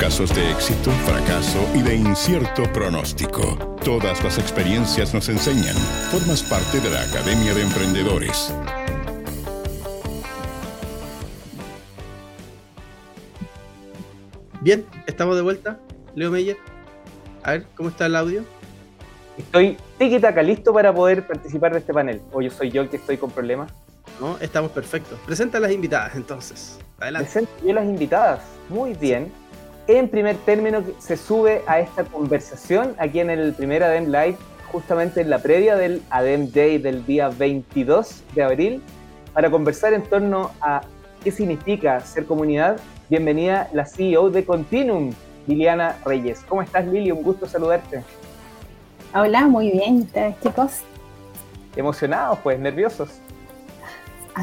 Casos de éxito, fracaso y de incierto pronóstico. Todas las experiencias nos enseñan. Formas parte de la Academia de Emprendedores. Bien, estamos de vuelta. Leo Meyer. A ver, ¿cómo está el audio? Estoy tiquitaca, listo para poder participar de este panel. O yo soy yo el que estoy con problemas. No, estamos perfectos. Presenta a las invitadas entonces. Adelante. Presento yo las invitadas. Muy bien. En primer término, se sube a esta conversación aquí en el primer ADEM Live, justamente en la previa del ADEM Day del día 22 de abril, para conversar en torno a qué significa ser comunidad. Bienvenida la CEO de Continuum, Liliana Reyes. ¿Cómo estás, Lili? Un gusto saludarte. Hola, muy bien. ¿Ustedes, chicos? Emocionados, pues, nerviosos.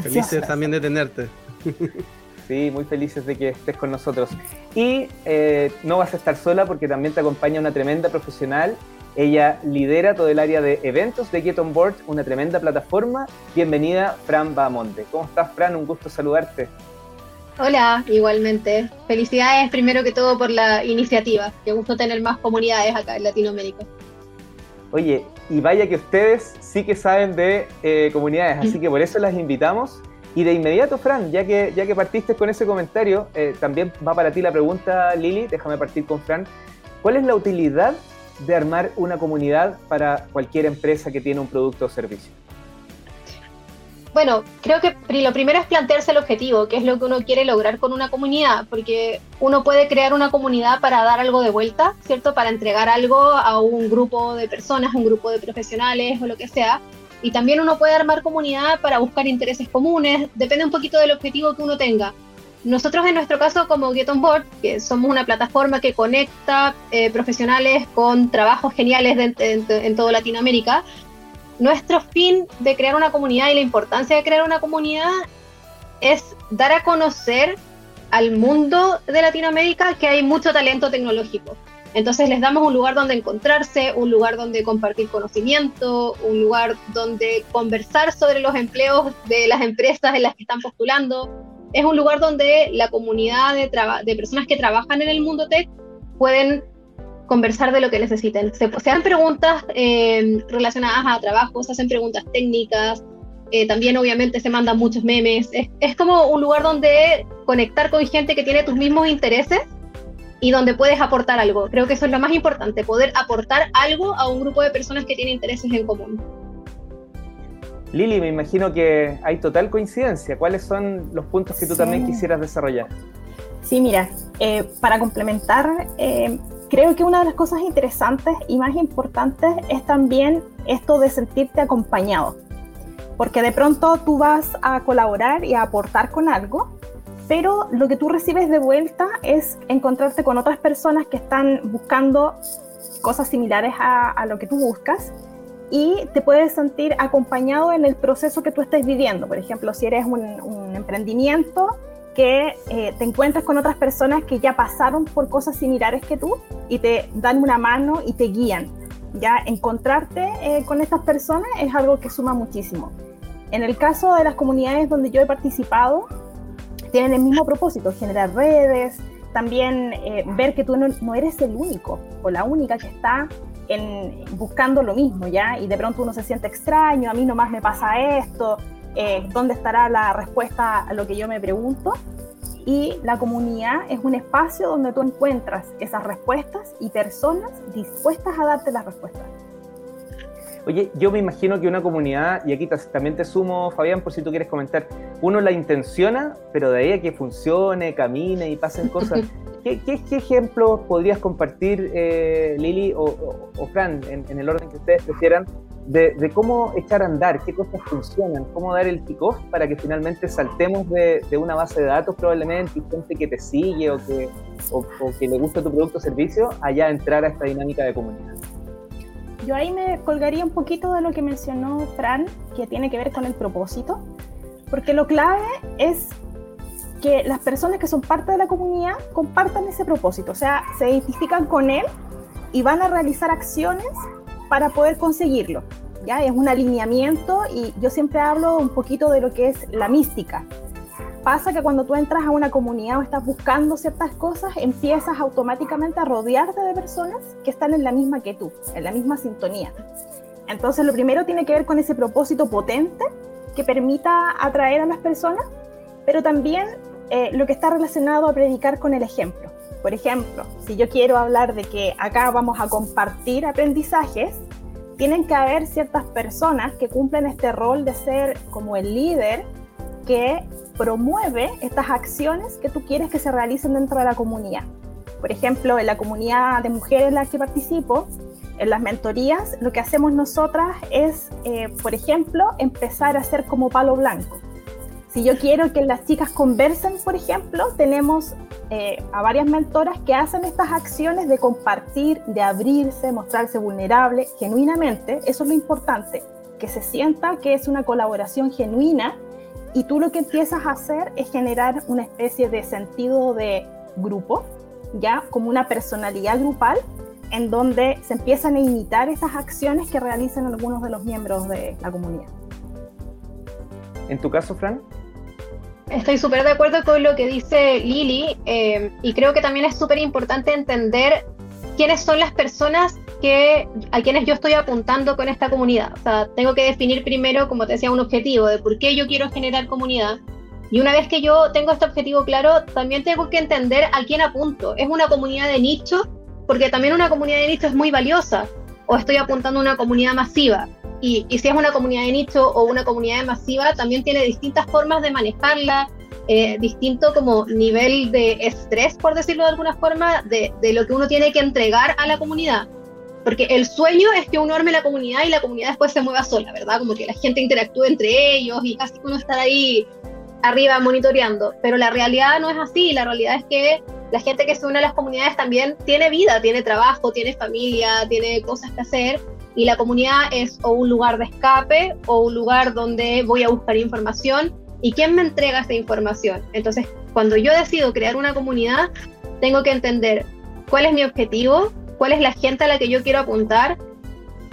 Felices también de tenerte. Sí, muy felices de que estés con nosotros. Y eh, no vas a estar sola porque también te acompaña una tremenda profesional. Ella lidera todo el área de eventos de Get On Board, una tremenda plataforma. Bienvenida, Fran Bamonte. ¿Cómo estás, Fran? Un gusto saludarte. Hola, igualmente. Felicidades primero que todo por la iniciativa. Qué gusto tener más comunidades acá en Latinoamérica. Oye, y vaya que ustedes sí que saben de eh, comunidades, así que por eso las invitamos y de inmediato, Fran, ya que, ya que partiste con ese comentario, eh, también va para ti la pregunta, Lili, déjame partir con Fran. ¿Cuál es la utilidad de armar una comunidad para cualquier empresa que tiene un producto o servicio? Bueno, creo que lo primero es plantearse el objetivo, qué es lo que uno quiere lograr con una comunidad, porque uno puede crear una comunidad para dar algo de vuelta, ¿cierto? Para entregar algo a un grupo de personas, un grupo de profesionales o lo que sea, y también uno puede armar comunidad para buscar intereses comunes, depende un poquito del objetivo que uno tenga. Nosotros en nuestro caso como Get Board, que somos una plataforma que conecta eh, profesionales con trabajos geniales en, en toda Latinoamérica, nuestro fin de crear una comunidad y la importancia de crear una comunidad es dar a conocer al mundo de Latinoamérica que hay mucho talento tecnológico. Entonces les damos un lugar donde encontrarse, un lugar donde compartir conocimiento, un lugar donde conversar sobre los empleos de las empresas en las que están postulando. Es un lugar donde la comunidad de, personas que trabajan en el mundo tech pueden conversar de lo que necesiten. Se, hacen preguntas eh, relacionadas a trabajo, se hacen preguntas técnicas, eh, también obviamente se mandan muchos memes. Es, es como un lugar donde conectar con gente que tiene tus mismos intereses y donde puedes aportar algo. Creo que eso es lo más importante, poder aportar algo a un grupo de personas que tienen intereses en común. Lili, me imagino que hay total coincidencia. ¿Cuáles son los puntos que tú también quisieras desarrollar? Sí, mira, eh, para complementar, eh, creo que una de las cosas interesantes y más importantes es también esto de sentirte acompañado. Porque de pronto tú vas a colaborar y a aportar con algo, pero lo que tú recibes de vuelta es encontrarte con otras personas que están buscando cosas similares a, lo que tú buscas y te puedes sentir acompañado en el proceso que tú estés viviendo. Por ejemplo, si eres un, emprendimiento que eh, te encuentras con otras personas que ya pasaron por cosas similares que tú y te dan una mano y te guían. Ya encontrarte eh, con estas personas es algo que suma muchísimo. En el caso de las comunidades donde yo he participado, tienen el mismo propósito, generar redes, también eh, ver que tú no, eres el único o la única que está en, buscando lo mismo, ¿ya? Y de pronto uno se siente extraño, a mí nomás me pasa esto, eh, ¿dónde estará la respuesta a lo que yo me pregunto? Y la comunidad es un espacio donde tú encuentras esas respuestas y personas dispuestas a darte las respuestas. Oye, yo me imagino que una comunidad, y aquí también te sumo, Fabián, por si tú quieres comentar, uno la intenciona, pero de ahí a que funcione, camine y pasen cosas. ¿Qué, ejemplos podrías compartir, eh, Lili o, Fran, en, el orden que ustedes prefieran, de, cómo echar a andar, qué cosas funcionan, cómo dar el kick-off para que finalmente saltemos de, una base de datos probablemente y gente que te sigue o que, o, o que le gusta tu producto o servicio, allá entrar a esta dinámica de comunidad? Yo ahí me colgaría un poquito de lo que mencionó Fran, que tiene que ver con el propósito, porque lo clave es que las personas que son parte de la comunidad compartan ese propósito, o sea, se identifican con él y van a realizar acciones para poder conseguirlo. ¿ya? Es un alineamiento y yo siempre hablo un poquito de lo que es la mística. Pasa que cuando tú entras a una comunidad o estás buscando ciertas cosas, empiezas automáticamente a rodearte de personas que están en la misma que tú, en la misma sintonía. Entonces, lo primero tiene que ver con ese propósito potente que permita atraer a las personas, pero también eh, lo que está relacionado a predicar con el ejemplo. Por ejemplo, si yo quiero hablar de que acá vamos a compartir aprendizajes, tienen que haber ciertas personas que cumplen este rol de ser como el líder que promueve estas acciones que tú quieres que se realicen dentro de la comunidad. Por ejemplo, en la comunidad de mujeres en la que participo, en las mentorías, lo que hacemos nosotras es, eh, por ejemplo, empezar a hacer como palo blanco. Si yo quiero que las chicas conversen, por ejemplo, tenemos eh, a varias mentoras que hacen estas acciones de compartir, de abrirse, mostrarse vulnerable, genuinamente. Eso es lo importante, que se sienta que es una colaboración genuina y tú lo que empiezas a hacer es generar una especie de sentido de grupo, ya como una personalidad grupal en donde se empiezan a imitar esas acciones que realizan algunos de los miembros de la comunidad. ¿En tu caso, Fran? Estoy súper de acuerdo con lo que dice Lili eh, y creo que también es súper importante entender quiénes son las personas que, a quienes yo estoy apuntando con esta comunidad. O sea, tengo que definir primero, como te decía, un objetivo de por qué yo quiero generar comunidad. Y una vez que yo tengo este objetivo claro, también tengo que entender a quién apunto. ¿Es una comunidad de nicho? Porque también una comunidad de nicho es muy valiosa. O estoy apuntando a una comunidad masiva. Y, y, si es una comunidad de nicho o una comunidad masiva, también tiene distintas formas de manejarla, eh, distinto como nivel de estrés, por decirlo de alguna forma, de, de, lo que uno tiene que entregar a la comunidad. Porque el sueño es que uno arme la comunidad y la comunidad después se mueva sola, ¿verdad? Como que la gente interactúe entre ellos y casi uno estar ahí arriba monitoreando. Pero la realidad no es así, la realidad es que la gente que se une a las comunidades también tiene vida, tiene trabajo, tiene familia, tiene cosas que hacer y la comunidad es o un lugar de escape o un lugar donde voy a buscar información y quién me entrega esa información. Entonces, cuando yo decido crear una comunidad, tengo que entender cuál es mi objetivo, cuál es la gente a la que yo quiero apuntar,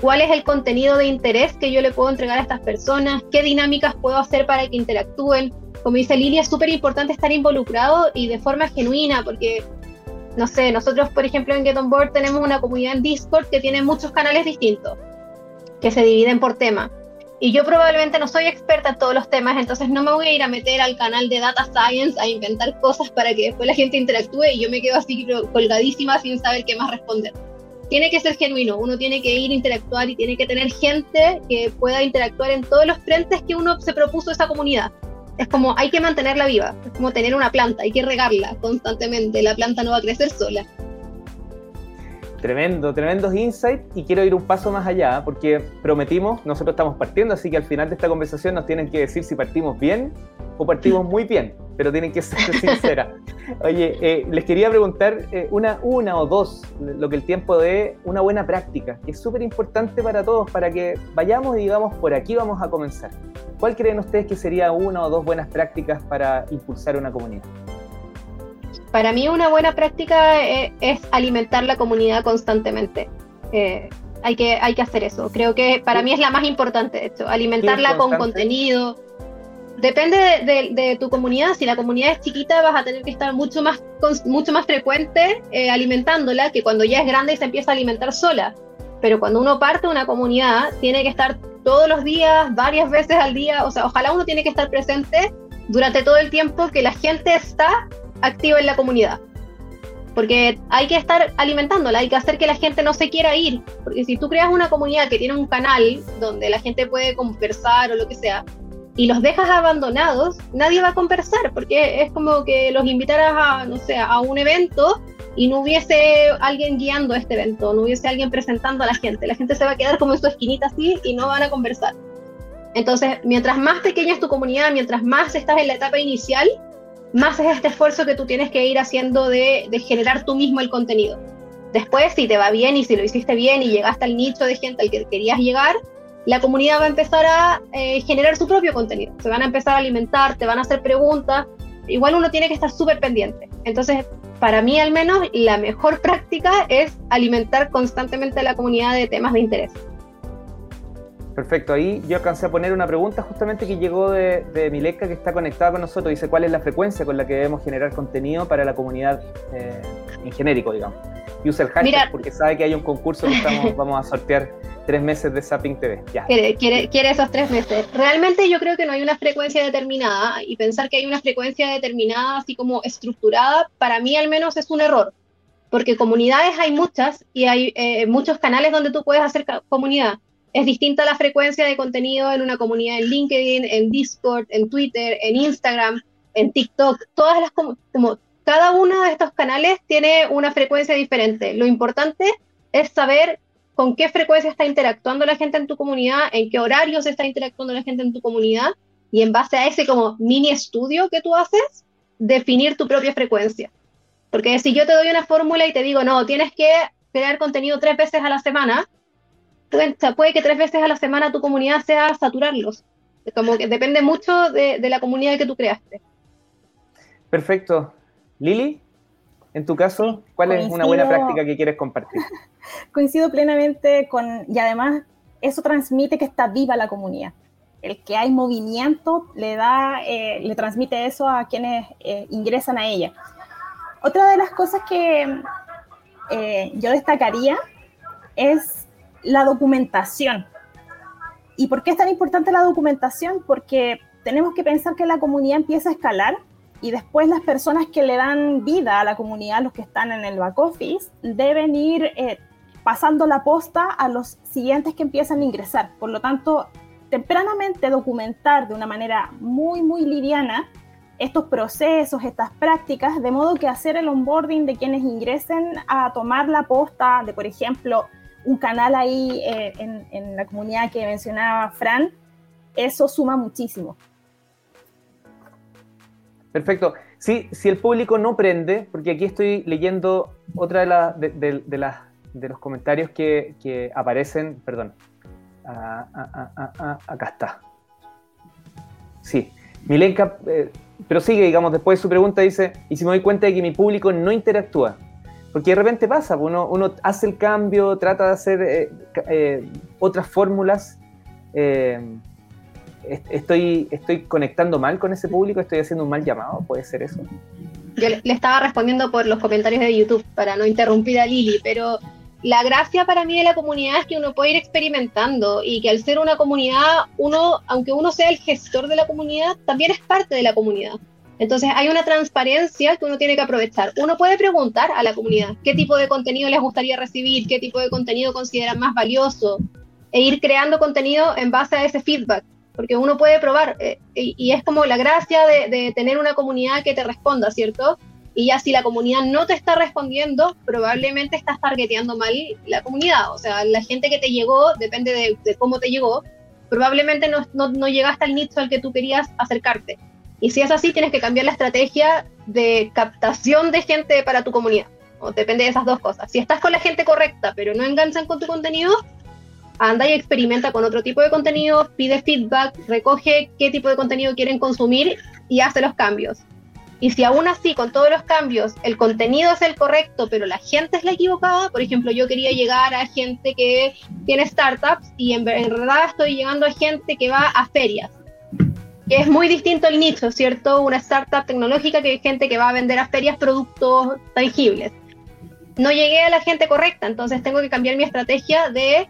cuál es el contenido de interés que yo le puedo entregar a estas personas, qué dinámicas puedo hacer para que interactúen. Como dice Lilia, es súper importante estar involucrado y de forma genuina, porque no sé, nosotros, por ejemplo, en Get On Board tenemos una comunidad en Discord que tiene muchos canales distintos, que se dividen por tema. Y yo probablemente no soy experta en todos los temas, entonces no me voy a ir a meter al canal de Data Science a inventar cosas para que después la gente interactúe y yo me quedo así colgadísima sin saber qué más responder. Tiene que ser genuino, uno tiene que ir a interactuar y tiene que tener gente que pueda interactuar en todos los frentes que uno se propuso esa comunidad es como hay que mantenerla viva, es como tener una planta, hay que regarla constantemente, la planta no va a crecer sola. Tremendo, tremendos insights y quiero ir un paso más allá porque prometimos, nosotros estamos partiendo, así que al final de esta conversación nos tienen que decir si partimos bien o partimos muy bien, pero tienen que ser sinceras. Oye, eh, les quería preguntar eh, una, una o dos, lo que el tiempo de una buena práctica, que es súper importante para todos, para que vayamos y digamos, por aquí vamos a comenzar. ¿Cuál creen ustedes que sería una o dos buenas prácticas para impulsar una comunidad? Para mí una buena práctica eh, es, alimentar la comunidad constantemente. Eh, hay, que, hay que hacer eso. Creo que para mí es la más importante, de hecho, alimentarla con contenido. Depende de, tu comunidad. Si la comunidad es chiquita, vas a tener que estar mucho más, mucho más frecuente eh, alimentándola que cuando ya es grande y se empieza a alimentar sola. Pero cuando uno parte de una comunidad, tiene que estar todos los días, varias veces al día. O sea, ojalá uno tiene que estar presente durante todo el tiempo que la gente está activo en la comunidad. Porque hay que estar alimentándola, hay que hacer que la gente no se quiera ir. Porque si tú creas una comunidad que tiene un canal donde la gente puede conversar o lo que sea, y los dejas abandonados, nadie va a conversar, porque es como que los invitaras a, no sé, a un evento y no hubiese alguien guiando este evento, no hubiese alguien presentando a la gente. La gente se va a quedar como en su esquinita así y no van a conversar. Entonces, mientras más pequeña es tu comunidad, mientras más estás en la etapa inicial, más es este esfuerzo que tú tienes que ir haciendo de, generar tú mismo el contenido. Después, si te va bien y si lo hiciste bien y llegaste al nicho de gente al que querías llegar, la comunidad va a empezar a eh, generar su propio contenido. Se van a empezar a alimentar, te van a hacer preguntas. Igual uno tiene que estar súper pendiente. Entonces, para mí al menos, la mejor práctica es alimentar constantemente a la comunidad de temas de interés. Perfecto, ahí yo alcancé a poner una pregunta justamente que llegó de, de Mileka, que está conectada con nosotros. Dice, ¿cuál es la frecuencia con la que debemos generar contenido para la comunidad eh, en genérico, digamos? Y usa el hashtag porque sabe que hay un concurso que estamos, vamos a sortear tres meses de Zapping TV. Ya. Quiere, quiere, quiere, esos tres meses. Realmente yo creo que no hay una frecuencia determinada y pensar que hay una frecuencia determinada, así como estructurada, para mí al menos es un error. Porque comunidades hay muchas y hay eh, muchos canales donde tú puedes hacer comunidad es distinta la frecuencia de contenido en una comunidad en LinkedIn, en Discord, en Twitter, en Instagram, en TikTok. Todas las como, cada uno de estos canales tiene una frecuencia diferente. Lo importante es saber con qué frecuencia está interactuando la gente en tu comunidad, en qué horarios está interactuando la gente en tu comunidad y en base a ese como mini estudio que tú haces, definir tu propia frecuencia. Porque si yo te doy una fórmula y te digo, no, tienes que crear contenido tres veces a la semana, puede que tres veces a la semana tu comunidad sea saturarlos. Como que depende mucho de, la comunidad que tú creaste. Perfecto. Lili, en tu caso, ¿cuál es una buena práctica que quieres compartir? Coincido plenamente con, y además eso transmite que está viva la comunidad. El que hay movimiento le da, eh, le transmite eso a quienes eh, ingresan a ella. Otra de las cosas que eh, yo destacaría es la documentación. ¿Y por qué es tan importante la documentación? Porque tenemos que pensar que la comunidad empieza a escalar y después las personas que le dan vida a la comunidad, los que están en el back office, deben ir eh, pasando la posta a los siguientes que empiezan a ingresar. Por lo tanto, tempranamente documentar de una manera muy, muy liviana estos procesos, estas prácticas, de modo que hacer el onboarding de quienes ingresen a tomar la posta de, por ejemplo, un canal ahí eh, en, la comunidad que mencionaba Fran, eso suma muchísimo. Perfecto. Sí, si el público no prende, porque aquí estoy leyendo otra de, de, de los comentarios que, aparecen, perdón, ah, ah, ah, acá está. Sí, Milenka, eh, pero sigue, digamos, después de su pregunta dice, y si me doy cuenta de que mi público no interactúa, porque de repente pasa, pues, uno, uno hace el cambio, trata de hacer eh, eh, otras fórmulas. Eh, estoy, estoy conectando mal con ese público, estoy haciendo un mal llamado, puede ser eso. Yo le, estaba respondiendo por los comentarios de YouTube para no interrumpir a Lili, pero la gracia para mí de la comunidad es que uno puede ir experimentando y que al ser una comunidad, uno, aunque uno sea el gestor de la comunidad, también es parte de la comunidad. Entonces hay una transparencia que uno tiene que aprovechar. Uno puede preguntar a la comunidad qué tipo de contenido les gustaría recibir, qué tipo de contenido consideran más valioso e ir creando contenido en base a ese feedback, porque uno puede probar eh, y, es como la gracia de, tener una comunidad que te responda, ¿cierto? Y ya si la comunidad no te está respondiendo, probablemente estás targeteando mal la comunidad. O sea, la gente que te llegó, depende de, cómo te llegó, probablemente no, no, no llegaste al nicho al que tú querías acercarte. Y si es así, tienes que cambiar la estrategia de captación de gente para tu comunidad. O depende de esas dos cosas. Si estás con la gente correcta, pero no enganchan con tu contenido, anda y experimenta con otro tipo de contenido, pide feedback, recoge qué tipo de contenido quieren consumir y hace los cambios. Y si aún así, con todos los cambios, el contenido es el correcto, pero la gente es la equivocada, por ejemplo, yo quería llegar a gente que tiene startups y en verdad estoy llegando a gente que va a ferias es muy distinto el nicho, ¿cierto? Una startup tecnológica que hay gente que va a vender a ferias productos tangibles. No llegué a la gente correcta, entonces tengo que cambiar mi estrategia de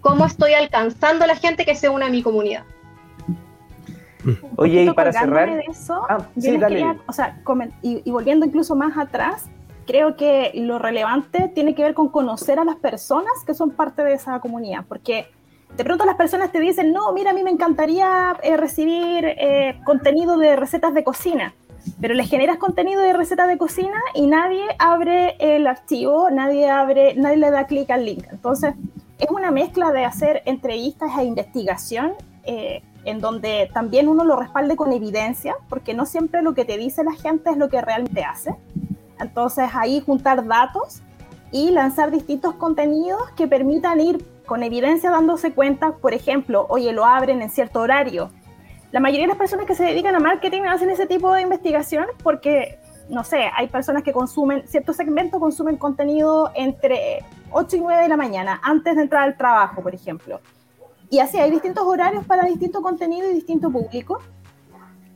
cómo estoy alcanzando a la gente que se une a mi comunidad. Oye, y para cerrar. Eso, ah, sí, dale. o sea, y, y volviendo incluso más atrás, creo que lo relevante tiene que ver con conocer a las personas que son parte de esa comunidad, porque de pronto las personas te dicen, no, mira, a mí me encantaría eh, recibir eh, contenido de recetas de cocina, pero les generas contenido de recetas de cocina y nadie abre el archivo, nadie abre, nadie le da clic al link. Entonces, es una mezcla de hacer entrevistas e investigación eh, en donde también uno lo respalde con evidencia, porque no siempre lo que te dice la gente es lo que realmente hace. Entonces, ahí juntar datos y lanzar distintos contenidos que permitan ir con evidencia dándose cuenta, por ejemplo, oye, lo abren en cierto horario. La mayoría de las personas que se dedican a marketing hacen ese tipo de investigación porque, no sé, hay personas que consumen, cierto segmento consumen contenido entre 8 y 9 de la mañana, antes de entrar al trabajo, por ejemplo. y así hay distintos horarios para distinto contenido y distinto público.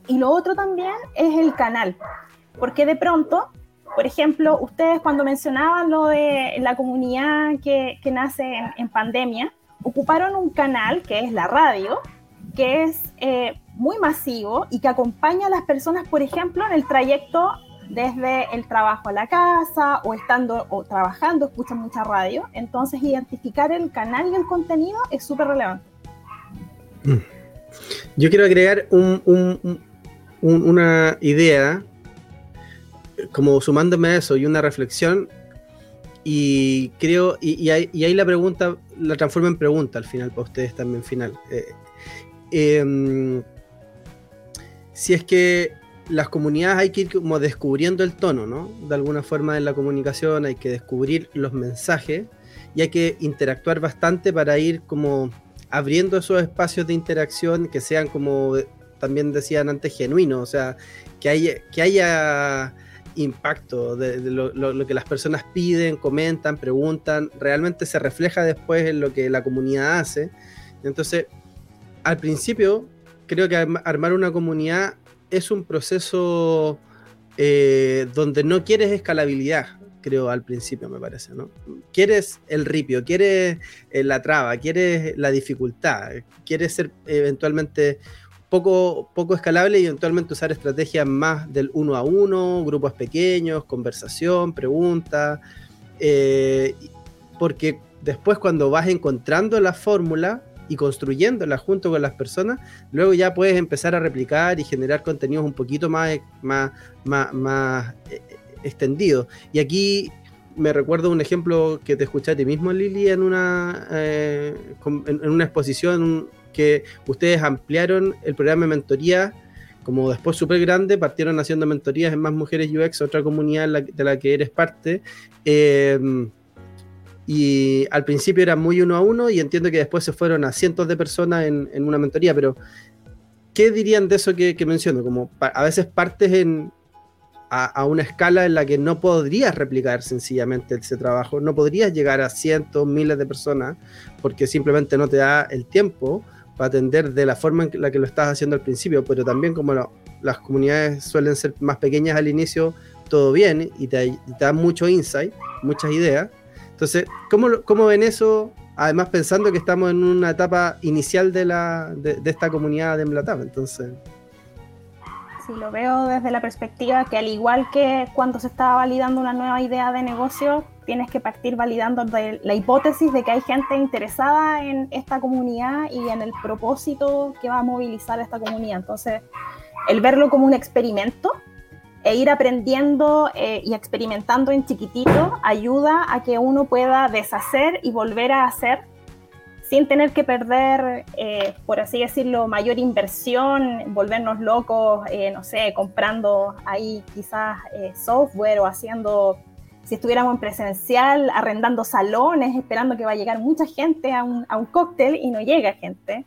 Y lo otro también es el canal, porque de pronto, por ejemplo, ustedes cuando mencionaban lo de la comunidad que, que nace en, pandemia, ocuparon un canal que es la radio, que es eh, muy masivo y que acompaña a las personas, por ejemplo, en el trayecto desde el trabajo a la casa o estando o trabajando, escuchan mucha radio. Entonces, identificar el canal y el contenido es súper relevante. Mm. Yo quiero agregar una idea, como sumándome a eso y una reflexión, y creo, y, ahí, la pregunta la transformo en pregunta al final, para ustedes también final. Eh, em, si es que las comunidades hay que ir como descubriendo el tono, ¿no? De alguna forma en la comunicación hay que descubrir los mensajes y hay que interactuar bastante para ir como abriendo esos espacios de interacción que sean como también decían antes genuinos, o sea, que haya, que haya impacto de, lo, que las personas piden, comentan, preguntan, realmente se refleja después en lo que la comunidad hace. Entonces, al principio, creo que armar una comunidad es un proceso eh, donde no quieres escalabilidad, creo, al principio, me parece, ¿no? Quieres el ripio, quieres eh, la traba, quieres la dificultad, quieres ser eventualmente poco, poco escalable y eventualmente usar estrategias más del uno a uno, grupos pequeños, conversación, preguntas, eh, porque después cuando vas encontrando la fórmula, y construyéndola junto con las personas, luego ya puedes empezar a replicar y generar contenidos un poquito más, más, más, eh, extendidos. Y aquí me recuerdo un ejemplo que te escuché a ti mismo, Lili, en una, eh, en, una exposición que ustedes ampliaron el programa de mentoría como después súper grande, partieron haciendo mentorías en Más Mujeres UX, otra comunidad de la que eres parte. Eh, y al principio era muy uno a uno y entiendo que después se fueron a cientos de personas en, una mentoría, pero ¿qué dirían de eso que, menciono? Como a veces partes en, a, una escala en la que no podrías replicar sencillamente ese trabajo, no podrías llegar a cientos, miles de personas, porque simplemente no te da el tiempo para atender de la forma en la que lo estás haciendo al principio, pero también como las comunidades suelen ser más pequeñas al inicio, todo bien y te, te dan mucho insight, muchas ideas entonces, ¿cómo, ¿cómo, ven eso? Además, pensando que estamos en una etapa inicial de, la, de, esta comunidad de Mlatap, entonces... Sí, lo veo desde la perspectiva que al igual que cuando se está validando una nueva idea de negocio, tienes que partir validando la hipótesis de que hay gente interesada en esta comunidad y en el propósito que va a movilizar esta comunidad. Entonces, el verlo como un experimento e ir aprendiendo eh, y experimentando en chiquitito ayuda a que uno pueda deshacer y volver a hacer sin tener que perder, eh, por así decirlo, mayor inversión, volvernos locos, eh, no sé, comprando ahí quizás software o haciendo, si estuviéramos en presencial, arrendando salones, esperando que va a llegar mucha gente a un, cóctel y no llega gente.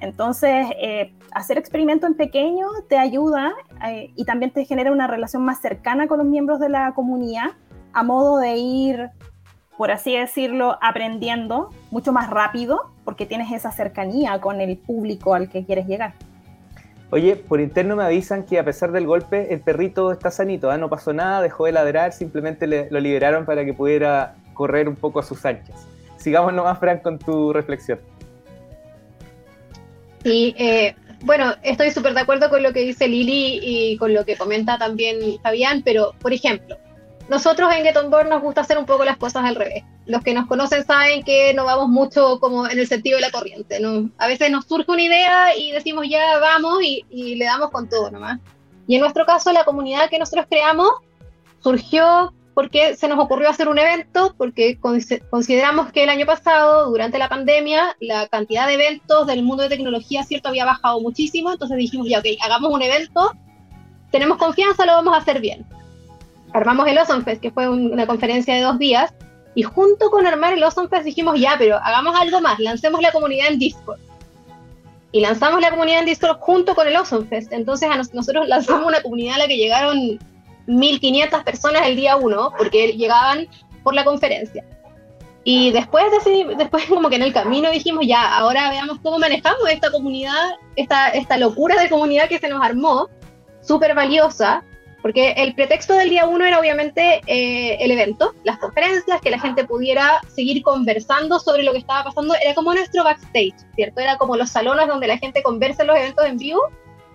Entonces, eh, hacer experimentos en pequeño te ayuda eh, y también te genera una relación más cercana con los miembros de la comunidad, a modo de ir, por así decirlo, aprendiendo mucho más rápido, porque tienes esa cercanía con el público al que quieres llegar. Oye, por interno me avisan que a pesar del golpe, el perrito está sanito, ¿ah? no pasó nada, dejó de ladrar, simplemente lo liberaron para que pudiera correr un poco a sus anchas. Sigamos nomás, Fran, con tu reflexión. Sí, eh, bueno, estoy súper de acuerdo con lo que dice Lili y con lo que comenta también Fabián, pero por ejemplo, nosotros en Get On Board nos gusta hacer un poco las cosas al revés. Los que nos conocen saben que no vamos mucho como en el sentido de la corriente. ¿no? A veces nos surge una idea y decimos ya vamos y, y le damos con todo nomás. Y en nuestro caso, la comunidad que nosotros creamos surgió porque se nos ocurrió hacer un evento, porque consideramos que el año pasado, durante la pandemia, la cantidad de eventos del mundo de tecnología, cierto, había bajado muchísimo, entonces dijimos, ya, ok, hagamos un evento, tenemos confianza, lo vamos a hacer bien. Armamos el Awesome Fest, que fue una conferencia de dos días, y junto con armar el Awesome Fest dijimos, ya, pero hagamos algo más, lancemos la comunidad en Discord. Y lanzamos la comunidad en Discord junto con el Awesome Fest. Entonces a nosotros lanzamos una comunidad a la que llegaron 1.500 personas el día 1, porque llegaban por la conferencia. Y después, después como que en el camino dijimos, ya, ahora veamos cómo manejamos esta comunidad, esta, esta locura de comunidad que se nos armó, súper valiosa, porque el pretexto del día uno era obviamente eh, el evento, las conferencias, que la gente pudiera seguir conversando sobre lo que estaba pasando. Era como nuestro backstage, ¿cierto? Era como los salones donde la gente conversa en los eventos en vivo,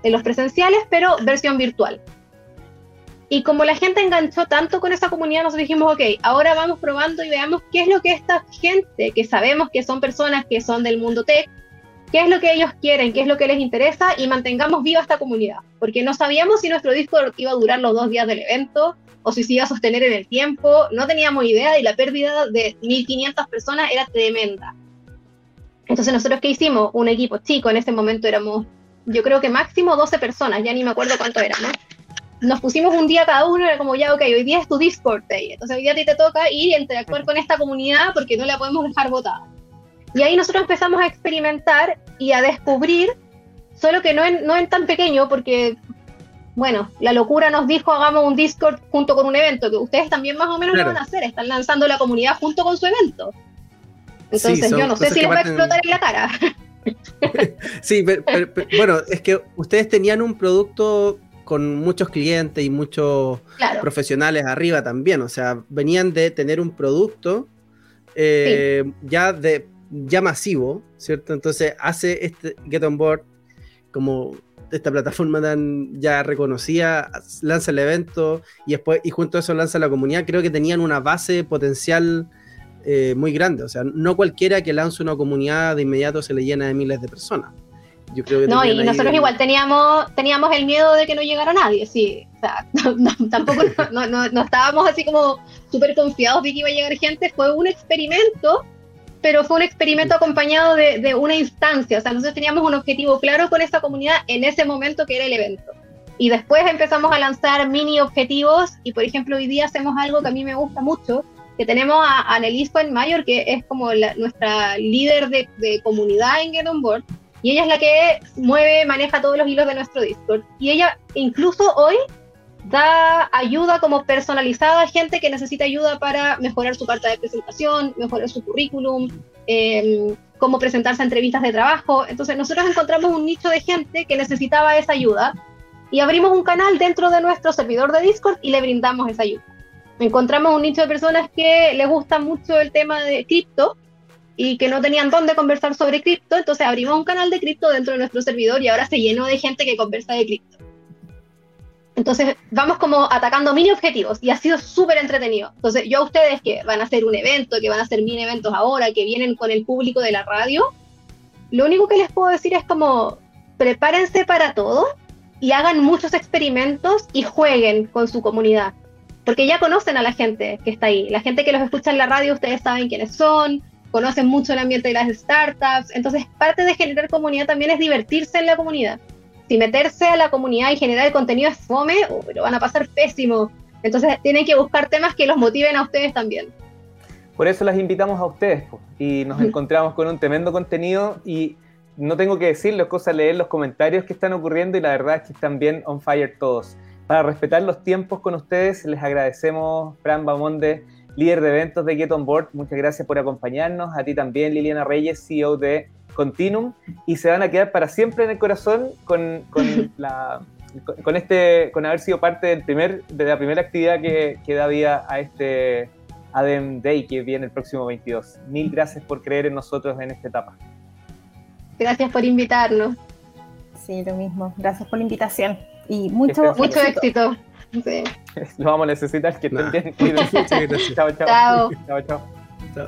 en los presenciales, pero versión virtual. Y como la gente enganchó tanto con esa comunidad, nosotros dijimos, ok, ahora vamos probando y veamos qué es lo que esta gente, que sabemos que son personas que son del mundo tech, qué es lo que ellos quieren, qué es lo que les interesa y mantengamos viva esta comunidad. Porque no sabíamos si nuestro Discord iba a durar los dos días del evento o si se iba a sostener en el tiempo, no teníamos idea y la pérdida de 1.500 personas era tremenda. Entonces nosotros qué hicimos? Un equipo chico, en ese momento éramos, yo creo que máximo 12 personas, ya ni me acuerdo cuánto éramos. Nos pusimos un día cada uno, era como ya, ok, hoy día es tu Discord Day, entonces hoy día a ti te toca ir y interactuar con esta comunidad porque no la podemos dejar votada. Y ahí nosotros empezamos a experimentar y a descubrir, solo que no en, no en tan pequeño, porque, bueno, la locura nos dijo hagamos un Discord junto con un evento, que ustedes también más o menos lo van a hacer, están lanzando la comunidad junto con su evento. Entonces yo no sé si les va a explotar en la cara. sí, pero, bueno, es que ustedes tenían un producto con muchos clientes y muchos profesionales arriba también, o sea, venían de tener un producto eh, ya de ya masivo, ¿cierto? Entonces hace este Get On Board como esta plataforma tan ya reconocida, lanza el evento y después y junto a eso lanza la comunidad, creo que tenían una base potencial eh, muy grande, o sea, no cualquiera que lance una comunidad de inmediato se le llena de miles de personas. Yo creo que no, y nosotros igual teníamos, teníamos el miedo de que no llegara nadie, sí. O sea, tampoco no, no, estábamos así como súper confiados de que iba a llegar gente. Fue un experimento pero fue un experimento acompañado de, una instancia, o sea, nosotros teníamos un objetivo claro con esta comunidad en ese momento que era el evento. Y después empezamos a lanzar mini objetivos y, por ejemplo, hoy día hacemos algo que a mí me gusta mucho, que tenemos a Annelies Mayor, que es como nuestra líder de, de, comunidad en Get On Board, y ella es la que mueve, maneja todos los hilos de nuestro Discord. Y ella incluso hoy da ayuda como personalizada a gente que necesita ayuda para mejorar su carta de presentación, mejorar su currículum, em, cómo presentarse a entrevistas de trabajo. Entonces nosotros encontramos un nicho de gente que necesitaba esa ayuda y abrimos un canal dentro de nuestro servidor de Discord y le brindamos esa ayuda. Encontramos un nicho de personas que les gusta mucho el tema de cripto y que no tenían dónde conversar sobre cripto, entonces abrimos un canal de cripto dentro de nuestro servidor y ahora se llenó de gente que conversa de cripto. Entonces vamos como atacando mini objetivos y ha sido súper entretenido. Entonces yo a ustedes que van a hacer un evento, que van a hacer mini eventos ahora, que vienen con el público de la radio, lo único que les puedo decir es como prepárense para todo y hagan muchos experimentos y jueguen con su comunidad. Porque ya conocen a la gente que está ahí. La gente que los escucha en la radio, ustedes saben quiénes son, conocen mucho el ambiente de las startups. Entonces parte de generar comunidad también es divertirse en la comunidad si meterse a la comunidad y generar el contenido es fome, oh, pero van a pasar pésimo. Entonces tienen que buscar temas que los motiven a ustedes también. Por eso las invitamos a ustedes y nos encontramos con un tremendo contenido y no tengo que decirles cosas, leer los comentarios que están ocurriendo y la verdad es que están bien on fire todos. Para respetar los tiempos con ustedes, les agradecemos, Fran Bamonde, líder de eventos de Get On Board. Muchas gracias por acompañarnos. A ti también, Liliana Reyes, CEO de Continuum y se van a quedar para siempre en el corazón con, con la, con, este, con haber sido parte del primer, de la primera actividad que, que da vida a este ADEM Day que viene el próximo 22. Mil gracias por creer en nosotros en esta etapa. Gracias por invitarnos. Sí, lo mismo. Gracias por la invitación y mucho, mucho éxito. Lo vamos a necesitar, que estén bien. chao, chao. Chao, chao. chao.